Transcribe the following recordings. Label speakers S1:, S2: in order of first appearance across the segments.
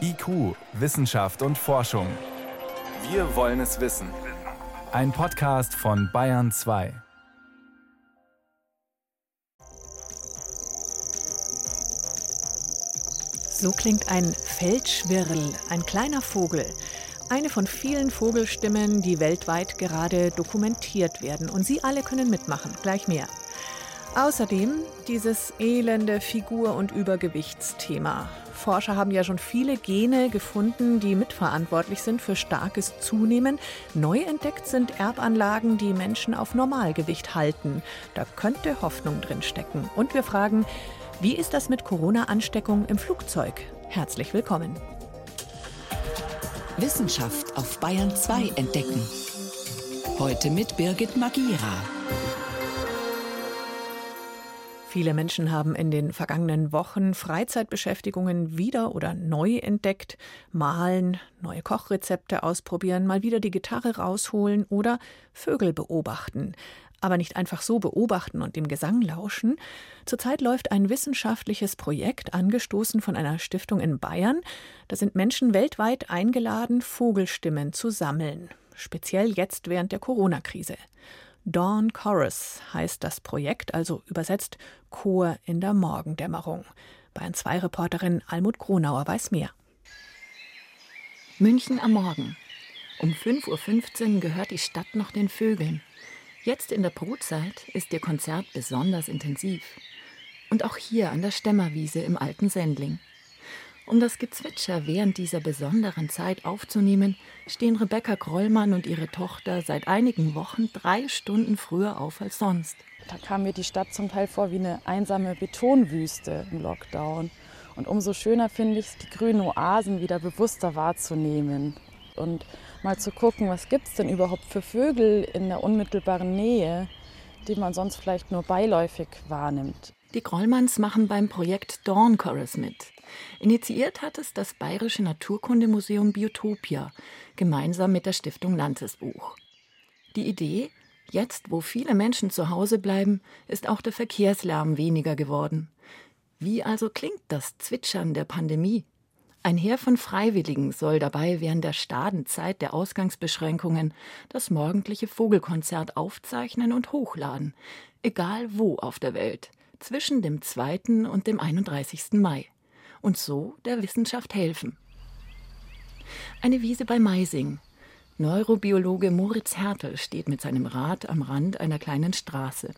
S1: IQ, Wissenschaft und Forschung. Wir wollen es wissen. Ein Podcast von Bayern 2.
S2: So klingt ein Feldschwirl, ein kleiner Vogel. Eine von vielen Vogelstimmen, die weltweit gerade dokumentiert werden. Und Sie alle können mitmachen. Gleich mehr. Außerdem dieses elende Figur- und Übergewichtsthema. Forscher haben ja schon viele Gene gefunden, die mitverantwortlich sind für starkes Zunehmen. Neu entdeckt sind Erbanlagen, die Menschen auf Normalgewicht halten. Da könnte Hoffnung drin stecken. Und wir fragen, wie ist das mit Corona-Ansteckung im Flugzeug? Herzlich willkommen.
S3: Wissenschaft auf Bayern 2 entdecken. Heute mit Birgit Magira.
S2: Viele Menschen haben in den vergangenen Wochen Freizeitbeschäftigungen wieder oder neu entdeckt, malen, neue Kochrezepte ausprobieren, mal wieder die Gitarre rausholen oder Vögel beobachten. Aber nicht einfach so beobachten und dem Gesang lauschen. Zurzeit läuft ein wissenschaftliches Projekt, angestoßen von einer Stiftung in Bayern. Da sind Menschen weltweit eingeladen, Vogelstimmen zu sammeln. Speziell jetzt während der Corona-Krise. Dawn Chorus heißt das Projekt, also übersetzt Chor in der Morgendämmerung. Bayern 2 Reporterin Almut Kronauer weiß mehr.
S4: München am Morgen. Um 5.15 Uhr gehört die Stadt noch den Vögeln. Jetzt in der Brutzeit ist ihr Konzert besonders intensiv. Und auch hier an der Stämmerwiese im alten Sendling. Um das Gezwitscher während dieser besonderen Zeit aufzunehmen, stehen Rebecca Grollmann und ihre Tochter seit einigen Wochen drei Stunden früher auf als sonst.
S5: Da kam mir die Stadt zum Teil vor wie eine einsame Betonwüste im Lockdown. Und umso schöner finde ich es, die grünen Oasen wieder bewusster wahrzunehmen und mal zu gucken, was gibt es denn überhaupt für Vögel in der unmittelbaren Nähe, die man sonst vielleicht nur beiläufig wahrnimmt.
S4: Die Grollmanns machen beim Projekt Dawn Chorus mit. Initiiert hat es das Bayerische Naturkundemuseum Biotopia gemeinsam mit der Stiftung Landesbuch. Die Idee, jetzt wo viele Menschen zu Hause bleiben, ist auch der Verkehrslärm weniger geworden. Wie also klingt das Zwitschern der Pandemie? Ein Heer von Freiwilligen soll dabei während der Stadenzeit der Ausgangsbeschränkungen das morgendliche Vogelkonzert aufzeichnen und hochladen, egal wo auf der Welt, zwischen dem 2. und dem 31. Mai und so der Wissenschaft helfen. Eine Wiese bei Meising. Neurobiologe Moritz Hertel steht mit seinem Rad am Rand einer kleinen Straße.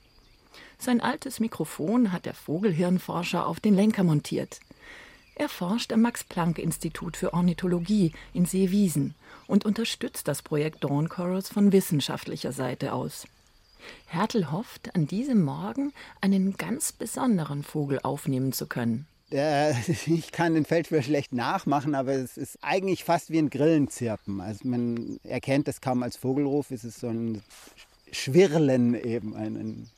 S4: Sein altes Mikrofon hat der Vogelhirnforscher auf den Lenker montiert. Er forscht am Max-Planck-Institut für Ornithologie in Seewiesen und unterstützt das Projekt Dawn Chorus von wissenschaftlicher Seite aus. Hertel hofft, an diesem Morgen einen ganz besonderen Vogel aufnehmen zu können.
S6: Der, ich kann den Feldschwirr schlecht nachmachen, aber es ist eigentlich fast wie ein Grillenzirpen. Also man erkennt es kaum als Vogelruf, es ist so ein Schwirlen eben, ein, ein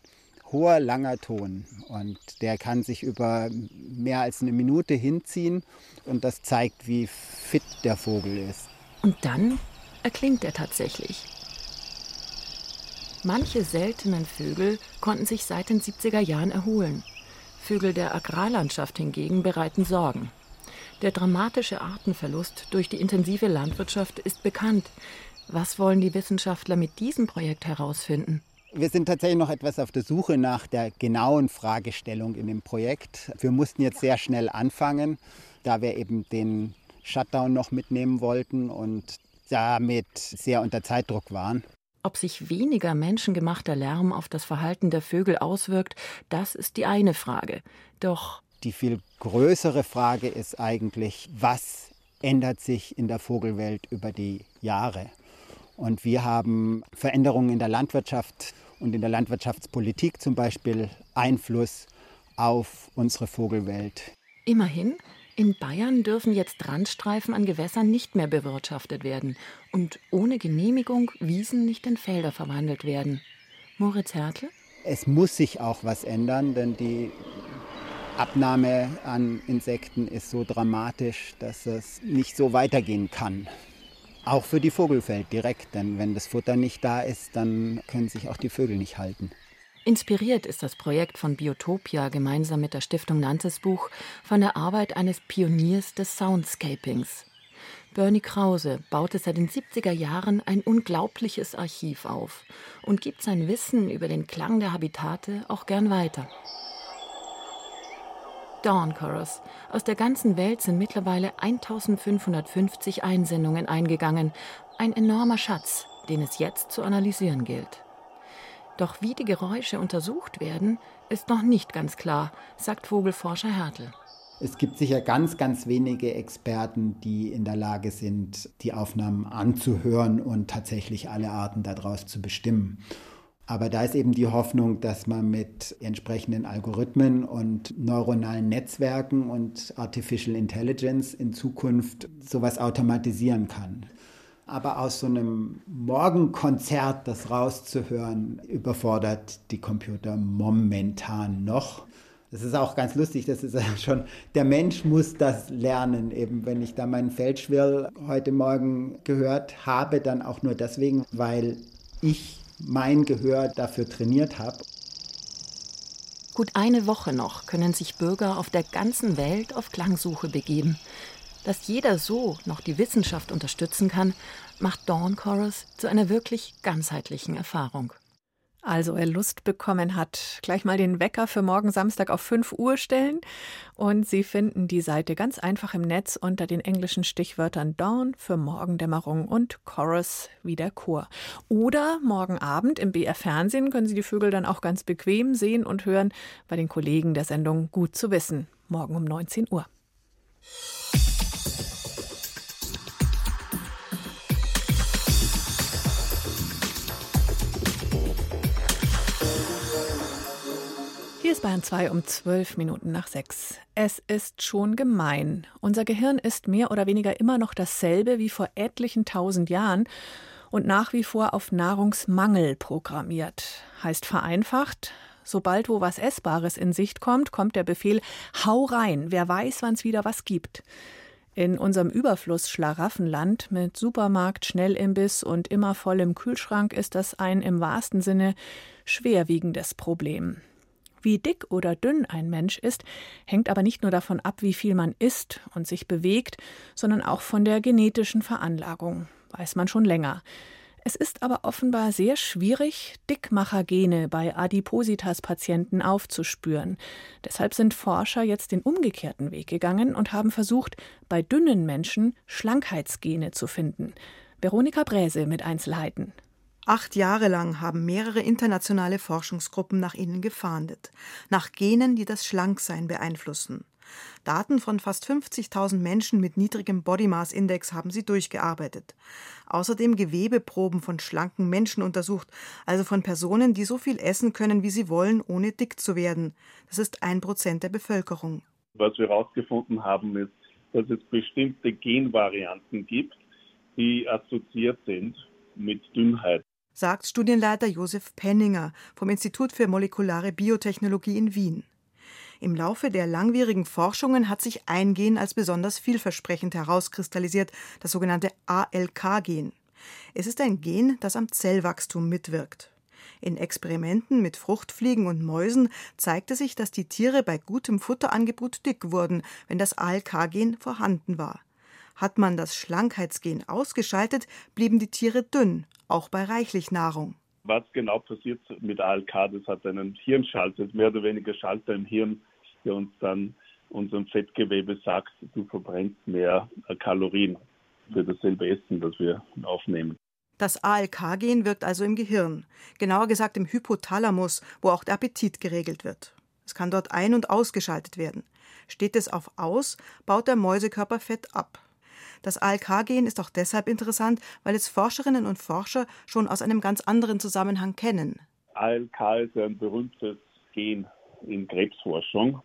S6: hoher, langer Ton. Und der kann sich über mehr als eine Minute hinziehen und das zeigt, wie fit der Vogel ist.
S4: Und dann erklingt er tatsächlich. Manche seltenen Vögel konnten sich seit den 70er Jahren erholen. Vögel der Agrarlandschaft hingegen bereiten Sorgen. Der dramatische Artenverlust durch die intensive Landwirtschaft ist bekannt. Was wollen die Wissenschaftler mit diesem Projekt herausfinden?
S6: Wir sind tatsächlich noch etwas auf der Suche nach der genauen Fragestellung in dem Projekt. Wir mussten jetzt sehr schnell anfangen, da wir eben den Shutdown noch mitnehmen wollten und damit sehr unter Zeitdruck waren.
S4: Ob sich weniger menschengemachter Lärm auf das Verhalten der Vögel auswirkt, das ist die eine Frage. Doch
S6: die viel größere Frage ist eigentlich, was ändert sich in der Vogelwelt über die Jahre? Und wir haben Veränderungen in der Landwirtschaft und in der Landwirtschaftspolitik zum Beispiel Einfluss auf unsere Vogelwelt.
S4: Immerhin in Bayern dürfen jetzt Randstreifen an Gewässern nicht mehr bewirtschaftet werden und ohne Genehmigung Wiesen nicht in Felder verwandelt werden. Moritz Hertel?
S6: Es muss sich auch was ändern, denn die Abnahme an Insekten ist so dramatisch, dass es nicht so weitergehen kann. Auch für die Vogelfeld direkt, denn wenn das Futter nicht da ist, dann können sich auch die Vögel nicht halten.
S4: Inspiriert ist das Projekt von Biotopia gemeinsam mit der Stiftung Buch von der Arbeit eines Pioniers des Soundscapings. Bernie Krause baute seit den 70er Jahren ein unglaubliches Archiv auf und gibt sein Wissen über den Klang der Habitate auch gern weiter. Dawn Chorus. Aus der ganzen Welt sind mittlerweile 1550 Einsendungen eingegangen. Ein enormer Schatz, den es jetzt zu analysieren gilt. Doch wie die Geräusche untersucht werden, ist noch nicht ganz klar, sagt Vogelforscher Hertel.
S6: Es gibt sicher ganz, ganz wenige Experten, die in der Lage sind, die Aufnahmen anzuhören und tatsächlich alle Arten daraus zu bestimmen. Aber da ist eben die Hoffnung, dass man mit entsprechenden Algorithmen und neuronalen Netzwerken und Artificial Intelligence in Zukunft sowas automatisieren kann. Aber aus so einem Morgenkonzert das rauszuhören, überfordert die Computer momentan noch. Das ist auch ganz lustig, das ist ja schon, der Mensch muss das lernen. Eben, wenn ich da meinen Feldschwirl heute Morgen gehört habe, dann auch nur deswegen, weil ich mein Gehör dafür trainiert habe.
S4: Gut eine Woche noch können sich Bürger auf der ganzen Welt auf Klangsuche begeben. Dass jeder so noch die Wissenschaft unterstützen kann, macht Dawn Chorus zu einer wirklich ganzheitlichen Erfahrung.
S2: Also wer Lust bekommen hat, gleich mal den Wecker für morgen Samstag auf 5 Uhr stellen. Und Sie finden die Seite ganz einfach im Netz unter den englischen Stichwörtern Dawn für Morgendämmerung und Chorus wie der Chor. Oder morgen Abend im BR Fernsehen können Sie die Vögel dann auch ganz bequem sehen und hören bei den Kollegen der Sendung Gut zu wissen. Morgen um 19 Uhr. Hier ist Bayern 2 um 12 Minuten nach 6. Es ist schon gemein. Unser Gehirn ist mehr oder weniger immer noch dasselbe wie vor etlichen tausend Jahren und nach wie vor auf Nahrungsmangel programmiert. Heißt vereinfacht, sobald wo was Essbares in Sicht kommt, kommt der Befehl Hau rein, wer weiß, wann es wieder was gibt. In unserem Überfluss Schlaraffenland mit Supermarkt, Schnellimbiss und immer vollem Kühlschrank ist das ein im wahrsten Sinne schwerwiegendes Problem. Wie dick oder dünn ein Mensch ist, hängt aber nicht nur davon ab, wie viel man isst und sich bewegt, sondern auch von der genetischen Veranlagung. Weiß man schon länger. Es ist aber offenbar sehr schwierig, Dickmachergene bei Adipositas-Patienten aufzuspüren. Deshalb sind Forscher jetzt den umgekehrten Weg gegangen und haben versucht, bei dünnen Menschen Schlankheitsgene zu finden. Veronika Bräse mit Einzelheiten.
S7: Acht Jahre lang haben mehrere internationale Forschungsgruppen nach ihnen gefahndet, nach Genen, die das Schlanksein beeinflussen. Daten von fast 50.000 Menschen mit niedrigem Body Mass Index haben sie durchgearbeitet. Außerdem Gewebeproben von schlanken Menschen untersucht, also von Personen, die so viel essen können, wie sie wollen, ohne dick zu werden. Das ist ein Prozent der Bevölkerung.
S8: Was wir herausgefunden haben, ist, dass es bestimmte Genvarianten gibt, die assoziiert sind mit Dünnheit
S7: sagt Studienleiter Josef Penninger vom Institut für molekulare Biotechnologie in Wien. Im Laufe der langwierigen Forschungen hat sich ein Gen als besonders vielversprechend herauskristallisiert, das sogenannte ALK-Gen. Es ist ein Gen, das am Zellwachstum mitwirkt. In Experimenten mit Fruchtfliegen und Mäusen zeigte sich, dass die Tiere bei gutem Futterangebot dick wurden, wenn das ALK-Gen vorhanden war. Hat man das Schlankheitsgen ausgeschaltet, blieben die Tiere dünn, auch bei reichlich Nahrung.
S8: Was genau passiert mit ALK? Das hat einen Hirnschalter, mehr oder weniger Schalter im Hirn, der uns dann unserem Fettgewebe sagt, du verbrennst mehr Kalorien für dasselbe Essen, das wir aufnehmen.
S7: Das ALK-Gen wirkt also im Gehirn, genauer gesagt im Hypothalamus, wo auch der Appetit geregelt wird. Es kann dort ein- und ausgeschaltet werden. Steht es auf Aus, baut der Mäusekörper Fett ab. Das ALK-Gen ist auch deshalb interessant, weil es Forscherinnen und Forscher schon aus einem ganz anderen Zusammenhang kennen.
S8: ALK ist ein berühmtes Gen in Krebsforschung.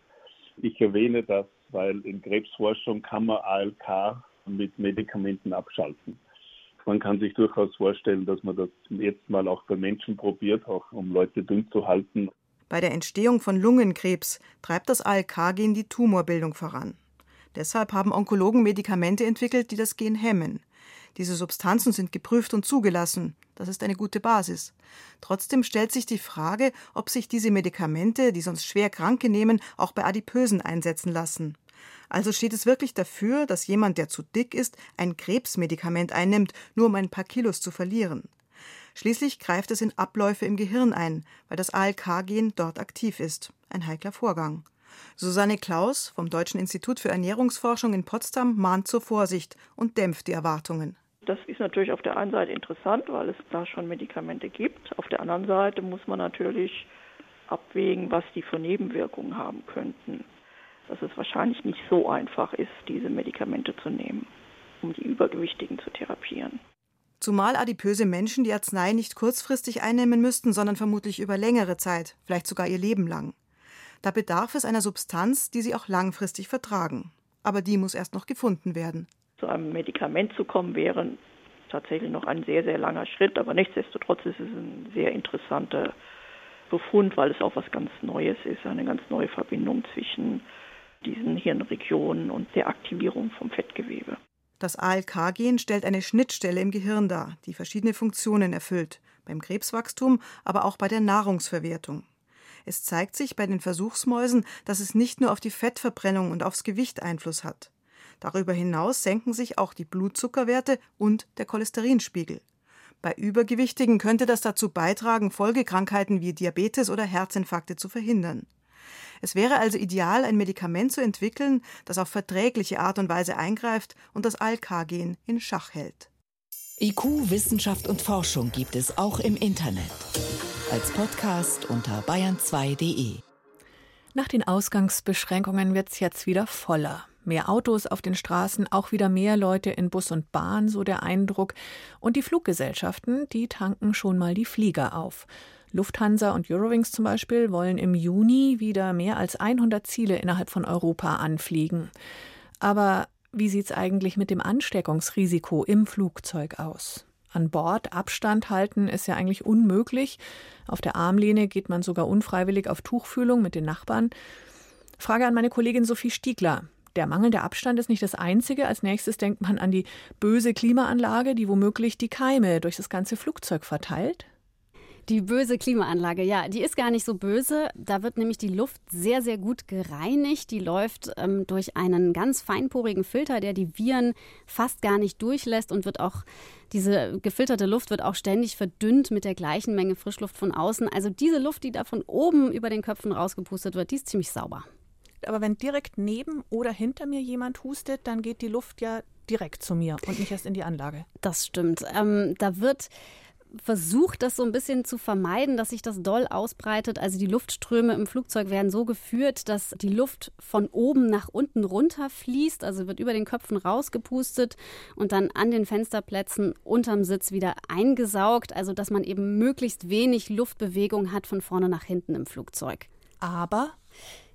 S8: Ich erwähne das, weil in Krebsforschung kann man ALK mit Medikamenten abschalten. Man kann sich durchaus vorstellen, dass man das jetzt mal auch bei Menschen probiert, auch um Leute dünn zu halten.
S7: Bei der Entstehung von Lungenkrebs treibt das ALK-Gen die Tumorbildung voran. Deshalb haben Onkologen Medikamente entwickelt, die das Gen hemmen. Diese Substanzen sind geprüft und zugelassen. Das ist eine gute Basis. Trotzdem stellt sich die Frage, ob sich diese Medikamente, die sonst schwer Kranke nehmen, auch bei Adipösen einsetzen lassen. Also steht es wirklich dafür, dass jemand, der zu dick ist, ein Krebsmedikament einnimmt, nur um ein paar Kilos zu verlieren. Schließlich greift es in Abläufe im Gehirn ein, weil das ALK-Gen dort aktiv ist. Ein heikler Vorgang. Susanne Klaus vom Deutschen Institut für Ernährungsforschung in Potsdam mahnt zur Vorsicht und dämpft die Erwartungen.
S9: Das ist natürlich auf der einen Seite interessant, weil es da schon Medikamente gibt. Auf der anderen Seite muss man natürlich abwägen, was die für Nebenwirkungen haben könnten. Dass es wahrscheinlich nicht so einfach ist, diese Medikamente zu nehmen, um die Übergewichtigen zu therapieren.
S7: Zumal adipöse Menschen die Arznei nicht kurzfristig einnehmen müssten, sondern vermutlich über längere Zeit, vielleicht sogar ihr Leben lang. Da bedarf es einer Substanz, die sie auch langfristig vertragen. Aber die muss erst noch gefunden werden.
S9: Zu einem Medikament zu kommen, wäre tatsächlich noch ein sehr, sehr langer Schritt. Aber nichtsdestotrotz ist es ein sehr interessanter Befund, weil es auch was ganz Neues ist, eine ganz neue Verbindung zwischen diesen Hirnregionen und der Aktivierung vom Fettgewebe.
S7: Das ALK-Gen stellt eine Schnittstelle im Gehirn dar, die verschiedene Funktionen erfüllt, beim Krebswachstum, aber auch bei der Nahrungsverwertung. Es zeigt sich bei den Versuchsmäusen, dass es nicht nur auf die Fettverbrennung und aufs Gewicht Einfluss hat. Darüber hinaus senken sich auch die Blutzuckerwerte und der Cholesterinspiegel. Bei Übergewichtigen könnte das dazu beitragen, Folgekrankheiten wie Diabetes oder Herzinfarkte zu verhindern. Es wäre also ideal, ein Medikament zu entwickeln, das auf verträgliche Art und Weise eingreift und das ALK-Gen in Schach hält.
S3: IQ, Wissenschaft und Forschung gibt es auch im Internet als Podcast unter bayern2.de.
S2: Nach den Ausgangsbeschränkungen wird es jetzt wieder voller. Mehr Autos auf den Straßen, auch wieder mehr Leute in Bus und Bahn, so der Eindruck. Und die Fluggesellschaften, die tanken schon mal die Flieger auf. Lufthansa und Eurowings zum Beispiel wollen im Juni wieder mehr als 100 Ziele innerhalb von Europa anfliegen. Aber wie sieht es eigentlich mit dem Ansteckungsrisiko im Flugzeug aus? An Bord Abstand halten ist ja eigentlich unmöglich. Auf der Armlehne geht man sogar unfreiwillig auf Tuchfühlung mit den Nachbarn. Frage an meine Kollegin Sophie Stiegler. Der mangelnde Abstand ist nicht das einzige. Als nächstes denkt man an die böse Klimaanlage, die womöglich die Keime durch das ganze Flugzeug verteilt.
S10: Die böse Klimaanlage, ja, die ist gar nicht so böse. Da wird nämlich die Luft sehr, sehr gut gereinigt. Die läuft ähm, durch einen ganz feinporigen Filter, der die Viren fast gar nicht durchlässt und wird auch, diese gefilterte Luft wird auch ständig verdünnt mit der gleichen Menge Frischluft von außen. Also diese Luft, die da von oben über den Köpfen rausgepustet wird, die ist ziemlich sauber.
S2: Aber wenn direkt neben oder hinter mir jemand hustet, dann geht die Luft ja direkt zu mir und nicht erst in die Anlage.
S10: Das stimmt. Ähm, da wird versucht, das so ein bisschen zu vermeiden, dass sich das doll ausbreitet. Also die Luftströme im Flugzeug werden so geführt, dass die Luft von oben nach unten runter fließt, also wird über den Köpfen rausgepustet und dann an den Fensterplätzen unterm Sitz wieder eingesaugt, also dass man eben möglichst wenig Luftbewegung hat von vorne nach hinten im Flugzeug.
S2: Aber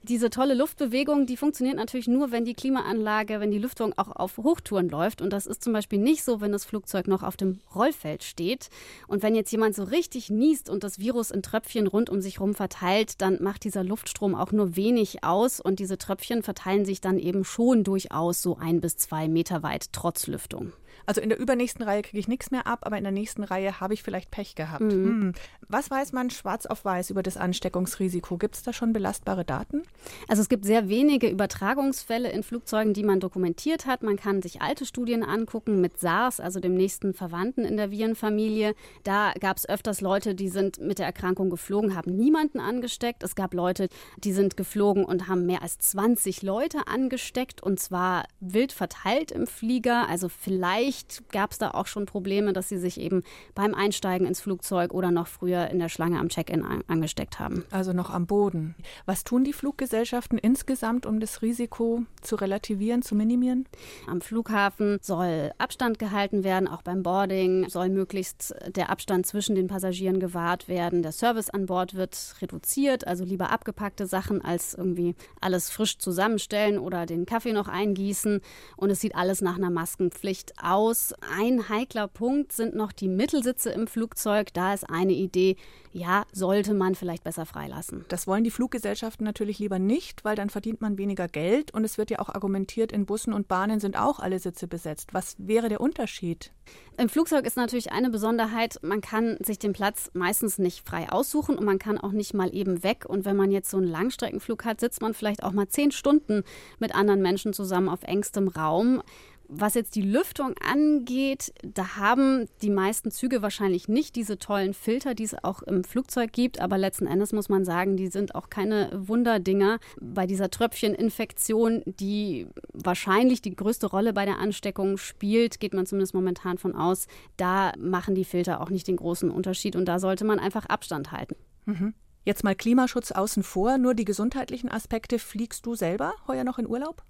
S10: diese tolle Luftbewegung, die funktioniert natürlich nur, wenn die Klimaanlage, wenn die Lüftung auch auf Hochtouren läuft. Und das ist zum Beispiel nicht so, wenn das Flugzeug noch auf dem Rollfeld steht. Und wenn jetzt jemand so richtig niest und das Virus in Tröpfchen rund um sich herum verteilt, dann macht dieser Luftstrom auch nur wenig aus. Und diese Tröpfchen verteilen sich dann eben schon durchaus so ein bis zwei Meter weit trotz Lüftung.
S2: Also in der übernächsten Reihe kriege ich nichts mehr ab, aber in der nächsten Reihe habe ich vielleicht Pech gehabt. Mhm. Hm. Was weiß man schwarz auf weiß über das Ansteckungsrisiko? Gibt es da schon belastbare Daten?
S10: Also es gibt sehr wenige Übertragungsfälle in Flugzeugen, die man dokumentiert hat. Man kann sich alte Studien angucken mit SARS, also dem nächsten Verwandten in der Virenfamilie. Da gab es öfters Leute, die sind mit der Erkrankung geflogen, haben niemanden angesteckt. Es gab Leute, die sind geflogen und haben mehr als 20 Leute angesteckt und zwar wild verteilt im Flieger. Also vielleicht Vielleicht gab es da auch schon Probleme, dass sie sich eben beim Einsteigen ins Flugzeug oder noch früher in der Schlange am Check-in angesteckt haben.
S2: Also noch am Boden. Was tun die Fluggesellschaften insgesamt, um das Risiko zu relativieren, zu minimieren?
S10: Am Flughafen soll Abstand gehalten werden, auch beim Boarding soll möglichst der Abstand zwischen den Passagieren gewahrt werden. Der Service an Bord wird reduziert, also lieber abgepackte Sachen als irgendwie alles frisch zusammenstellen oder den Kaffee noch eingießen. Und es sieht alles nach einer Maskenpflicht aus aus. Ein heikler Punkt sind noch die Mittelsitze im Flugzeug. Da ist eine Idee, ja, sollte man vielleicht besser freilassen.
S2: Das wollen die Fluggesellschaften natürlich lieber nicht, weil dann verdient man weniger Geld und es wird ja auch argumentiert, in Bussen und Bahnen sind auch alle Sitze besetzt. Was wäre der Unterschied?
S10: Im Flugzeug ist natürlich eine Besonderheit, man kann sich den Platz meistens nicht frei aussuchen und man kann auch nicht mal eben weg. Und wenn man jetzt so einen Langstreckenflug hat, sitzt man vielleicht auch mal zehn Stunden mit anderen Menschen zusammen auf engstem Raum. Was jetzt die Lüftung angeht, da haben die meisten Züge wahrscheinlich nicht diese tollen Filter, die es auch im Flugzeug gibt. Aber letzten Endes muss man sagen, die sind auch keine Wunderdinger. Bei dieser Tröpfcheninfektion, die wahrscheinlich die größte Rolle bei der Ansteckung spielt, geht man zumindest momentan von aus, da machen die Filter auch nicht den großen Unterschied. Und da sollte man einfach Abstand halten.
S2: Mhm. Jetzt mal Klimaschutz außen vor, nur die gesundheitlichen Aspekte. Fliegst du selber heuer noch in Urlaub?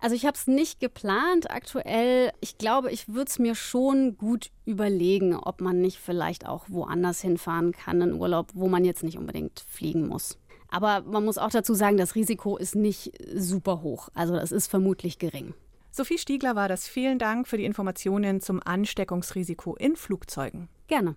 S10: Also ich habe es nicht geplant aktuell. Ich glaube, ich würde es mir schon gut überlegen, ob man nicht vielleicht auch woanders hinfahren kann in Urlaub, wo man jetzt nicht unbedingt fliegen muss. Aber man muss auch dazu sagen, das Risiko ist nicht super hoch. Also es ist vermutlich gering.
S2: Sophie Stiegler war das. Vielen Dank für die Informationen zum Ansteckungsrisiko in Flugzeugen.
S10: Gerne.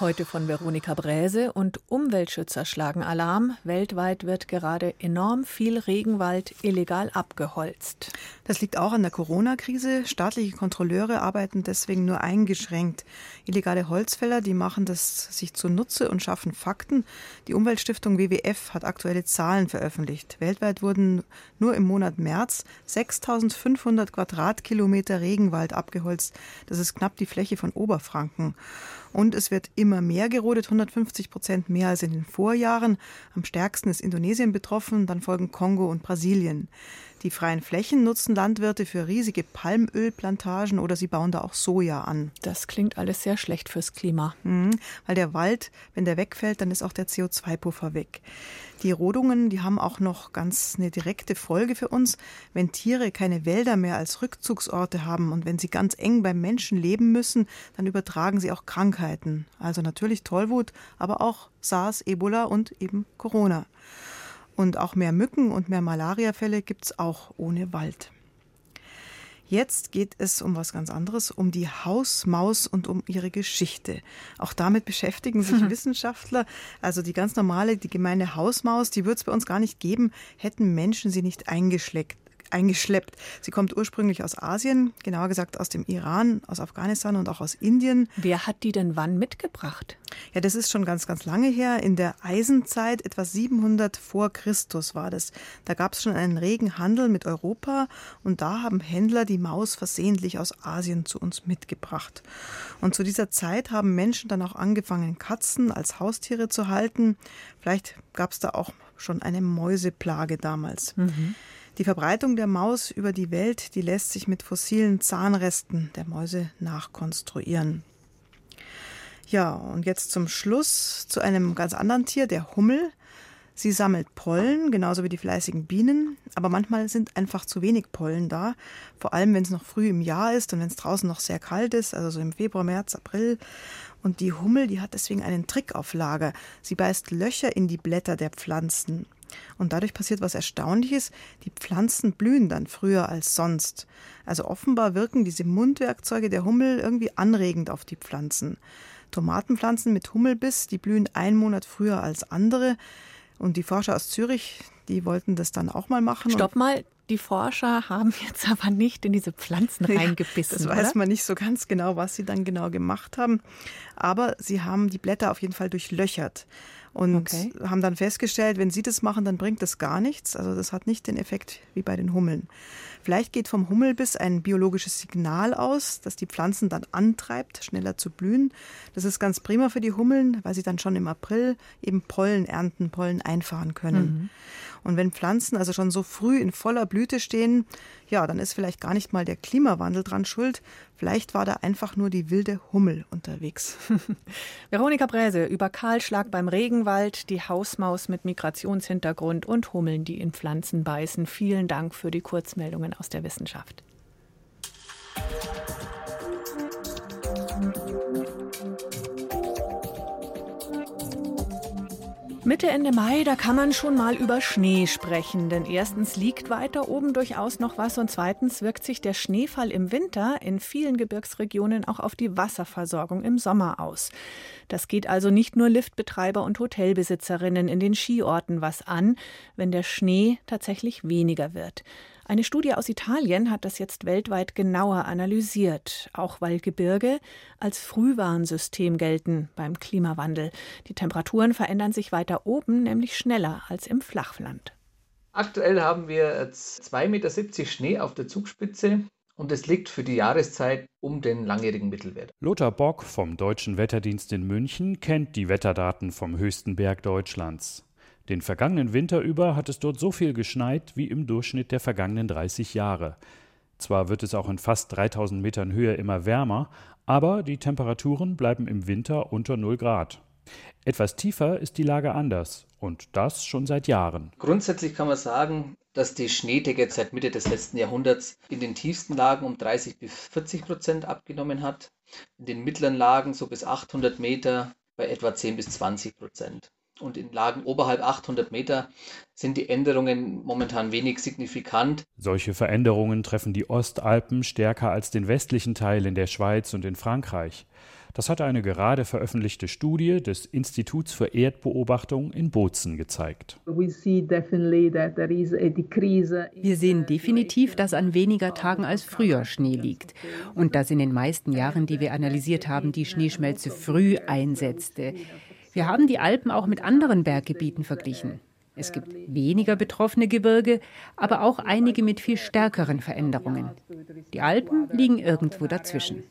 S2: Heute von Veronika Bräse und Umweltschützer schlagen Alarm. Weltweit wird gerade enorm viel Regenwald illegal abgeholzt.
S7: Das liegt auch an der Corona-Krise. Staatliche Kontrolleure arbeiten deswegen nur eingeschränkt. Illegale Holzfäller, die machen das sich zunutze und schaffen Fakten. Die Umweltstiftung WWF hat aktuelle Zahlen veröffentlicht. Weltweit wurden nur im Monat März 6500 Quadratkilometer Regenwald abgeholzt. Das ist knapp die Fläche von Oberfranken. Und es wird immer mehr gerodet, 150 Prozent mehr als in den Vorjahren. Am stärksten ist Indonesien betroffen, dann folgen Kongo und Brasilien. Die freien Flächen nutzen Landwirte für riesige Palmölplantagen oder sie bauen da auch Soja an.
S2: Das klingt alles sehr schlecht fürs Klima.
S7: Mhm, weil der Wald, wenn der wegfällt, dann ist auch der CO2-Puffer weg. Die Rodungen, die haben auch noch ganz eine direkte Folge für uns. Wenn Tiere keine Wälder mehr als Rückzugsorte haben und wenn sie ganz eng beim Menschen leben müssen, dann übertragen sie auch Krankheiten. Also natürlich Tollwut, aber auch SARS, Ebola und eben Corona. Und auch mehr Mücken und mehr Malariafälle gibt es auch ohne Wald. Jetzt geht es um was ganz anderes, um die Hausmaus und um ihre Geschichte. Auch damit beschäftigen sich Wissenschaftler. Also die ganz normale, die gemeine Hausmaus, die wird es bei uns gar nicht geben, hätten Menschen sie nicht eingeschleckt eingeschleppt. Sie kommt ursprünglich aus Asien, genauer gesagt aus dem Iran, aus Afghanistan und auch aus Indien.
S2: Wer hat die denn wann mitgebracht?
S7: Ja, das ist schon ganz, ganz lange her. In der Eisenzeit, etwa 700 vor Christus war das. Da gab es schon einen regen Handel mit Europa und da haben Händler die Maus versehentlich aus Asien zu uns mitgebracht. Und zu dieser Zeit haben Menschen dann auch angefangen, Katzen als Haustiere zu halten. Vielleicht gab es da auch schon eine Mäuseplage damals. Mhm. Die Verbreitung der Maus über die Welt, die lässt sich mit fossilen Zahnresten der Mäuse nachkonstruieren. Ja, und jetzt zum Schluss zu einem ganz anderen Tier, der Hummel. Sie sammelt Pollen, genauso wie die fleißigen Bienen, aber manchmal sind einfach zu wenig Pollen da, vor allem wenn es noch früh im Jahr ist und wenn es draußen noch sehr kalt ist, also so im Februar, März, April. Und die Hummel, die hat deswegen einen Trick auf Lager. Sie beißt Löcher in die Blätter der Pflanzen. Und dadurch passiert was Erstaunliches. Die Pflanzen blühen dann früher als sonst. Also offenbar wirken diese Mundwerkzeuge der Hummel irgendwie anregend auf die Pflanzen. Tomatenpflanzen mit Hummelbiss, die blühen einen Monat früher als andere. Und die Forscher aus Zürich, die wollten das dann auch mal machen.
S2: Stopp mal, die Forscher haben jetzt aber nicht in diese Pflanzen reingebissen.
S7: Ja, das weiß man nicht so ganz genau, was sie dann genau gemacht haben. Aber sie haben die Blätter auf jeden Fall durchlöchert und okay. haben dann festgestellt, wenn sie das machen, dann bringt das gar nichts. Also das hat nicht den Effekt wie bei den Hummeln. Vielleicht geht vom Hummelbiss ein biologisches Signal aus, das die Pflanzen dann antreibt, schneller zu blühen. Das ist ganz prima für die Hummeln, weil sie dann schon im April eben Pollen ernten, Pollen einfahren können. Mhm. Und wenn Pflanzen also schon so früh in voller Blüte stehen, ja, dann ist vielleicht gar nicht mal der Klimawandel dran schuld. Vielleicht war da einfach nur die wilde Hummel unterwegs.
S2: Veronika Bräse über Kahlschlag beim Regenwald, die Hausmaus mit Migrationshintergrund und Hummeln, die in Pflanzen beißen. Vielen Dank für die Kurzmeldungen aus der Wissenschaft. Mitte, Ende Mai, da kann man schon mal über Schnee sprechen. Denn erstens liegt weiter oben durchaus noch was und zweitens wirkt sich der Schneefall im Winter in vielen Gebirgsregionen auch auf die Wasserversorgung im Sommer aus. Das geht also nicht nur Liftbetreiber und Hotelbesitzerinnen in den Skiorten was an, wenn der Schnee tatsächlich weniger wird. Eine Studie aus Italien hat das jetzt weltweit genauer analysiert, auch weil Gebirge als Frühwarnsystem gelten beim Klimawandel. Die Temperaturen verändern sich weiter oben, nämlich schneller als im Flachland.
S11: Aktuell haben wir 2,70 Meter Schnee auf der Zugspitze und es liegt für die Jahreszeit um den langjährigen Mittelwert.
S12: Lothar Bock vom Deutschen Wetterdienst in München kennt die Wetterdaten vom höchsten Berg Deutschlands. Den vergangenen Winter über hat es dort so viel geschneit wie im Durchschnitt der vergangenen 30 Jahre. Zwar wird es auch in fast 3000 Metern Höhe immer wärmer, aber die Temperaturen bleiben im Winter unter 0 Grad. Etwas tiefer ist die Lage anders und das schon seit Jahren.
S11: Grundsätzlich kann man sagen, dass die Schneedecke seit Mitte des letzten Jahrhunderts in den tiefsten Lagen um 30 bis 40 Prozent abgenommen hat, in den mittleren Lagen so bis 800 Meter bei etwa 10 bis 20 Prozent und in Lagen oberhalb 800 Meter sind die Änderungen momentan wenig signifikant.
S12: Solche Veränderungen treffen die Ostalpen stärker als den westlichen Teil in der Schweiz und in Frankreich. Das hat eine gerade veröffentlichte Studie des Instituts für Erdbeobachtung in Bozen gezeigt.
S13: Wir sehen definitiv, dass an weniger Tagen als früher Schnee liegt und dass in den meisten Jahren, die wir analysiert haben, die Schneeschmelze früh einsetzte. Wir haben die Alpen auch mit anderen Berggebieten verglichen. Es gibt weniger betroffene Gebirge, aber auch einige mit viel stärkeren Veränderungen. Die Alpen liegen irgendwo dazwischen.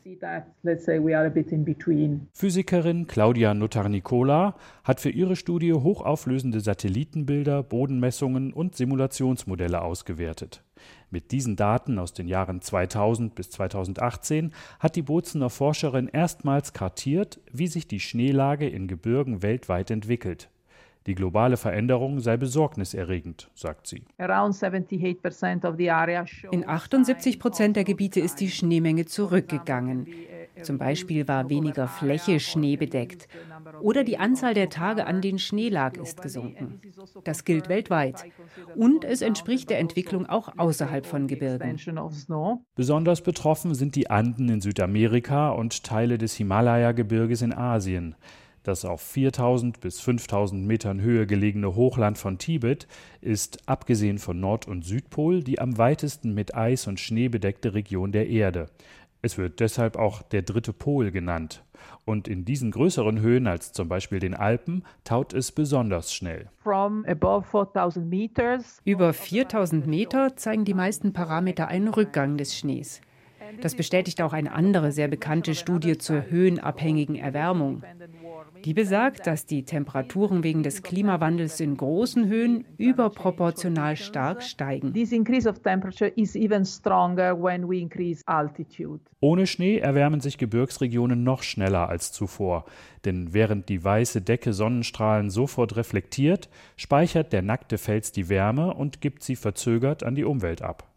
S12: Physikerin Claudia Notarnicola hat für ihre Studie hochauflösende Satellitenbilder, Bodenmessungen und Simulationsmodelle ausgewertet. Mit diesen Daten aus den Jahren 2000 bis 2018 hat die Bozener Forscherin erstmals kartiert, wie sich die Schneelage in Gebirgen weltweit entwickelt. Die globale Veränderung sei besorgniserregend, sagt sie.
S13: In 78 Prozent der Gebiete ist die Schneemenge zurückgegangen. Zum Beispiel war weniger Fläche schneebedeckt oder die Anzahl der Tage, an denen Schnee lag, ist gesunken. Das gilt weltweit und es entspricht der Entwicklung auch außerhalb von Gebirgen.
S12: Besonders betroffen sind die Anden in Südamerika und Teile des Himalaya-Gebirges in Asien. Das auf 4000 bis 5000 Metern Höhe gelegene Hochland von Tibet ist, abgesehen von Nord- und Südpol, die am weitesten mit Eis und Schnee bedeckte Region der Erde. Es wird deshalb auch der dritte Pol genannt. Und in diesen größeren Höhen als zum Beispiel den Alpen taut es besonders schnell.
S13: Über 4000 Meter zeigen die meisten Parameter einen Rückgang des Schnees. Das bestätigt auch eine andere sehr bekannte Studie zur höhenabhängigen Erwärmung. Die besagt, dass die Temperaturen wegen des Klimawandels in großen Höhen überproportional stark steigen.
S12: Ohne Schnee erwärmen sich Gebirgsregionen noch schneller als zuvor. Denn während die weiße Decke Sonnenstrahlen sofort reflektiert, speichert der nackte Fels die Wärme und gibt sie verzögert an die Umwelt ab.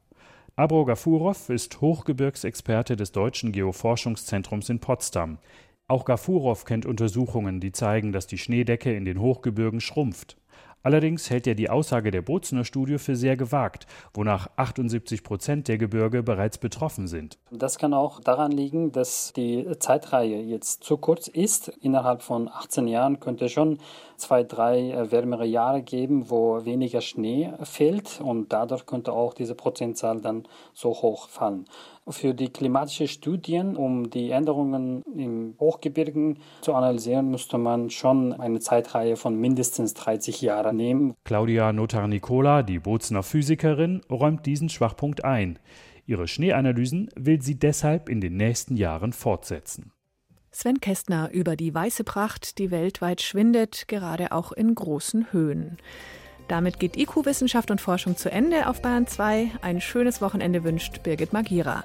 S12: Abro Gafurov ist Hochgebirgsexperte des Deutschen Geoforschungszentrums in Potsdam. Auch Gafurov kennt Untersuchungen, die zeigen, dass die Schneedecke in den Hochgebirgen schrumpft. Allerdings hält er die Aussage der Bozener Studie für sehr gewagt, wonach 78 Prozent der Gebirge bereits betroffen sind.
S14: Das kann auch daran liegen, dass die Zeitreihe jetzt zu kurz ist. Innerhalb von 18 Jahren könnte schon zwei, drei äh, wärmere Jahre geben, wo weniger Schnee fällt und dadurch könnte auch diese Prozentzahl dann so hoch fallen. Für die klimatischen Studien, um die Änderungen im Hochgebirgen zu analysieren, müsste man schon eine Zeitreihe von mindestens 30 Jahren nehmen.
S12: Claudia Notar-Nicola, die Bozener Physikerin, räumt diesen Schwachpunkt ein. Ihre Schneeanalysen will sie deshalb in den nächsten Jahren fortsetzen.
S2: Sven Kästner über die weiße Pracht, die weltweit schwindet, gerade auch in großen Höhen. Damit geht IQ Wissenschaft und Forschung zu Ende auf Bayern 2. Ein schönes Wochenende wünscht Birgit Magira.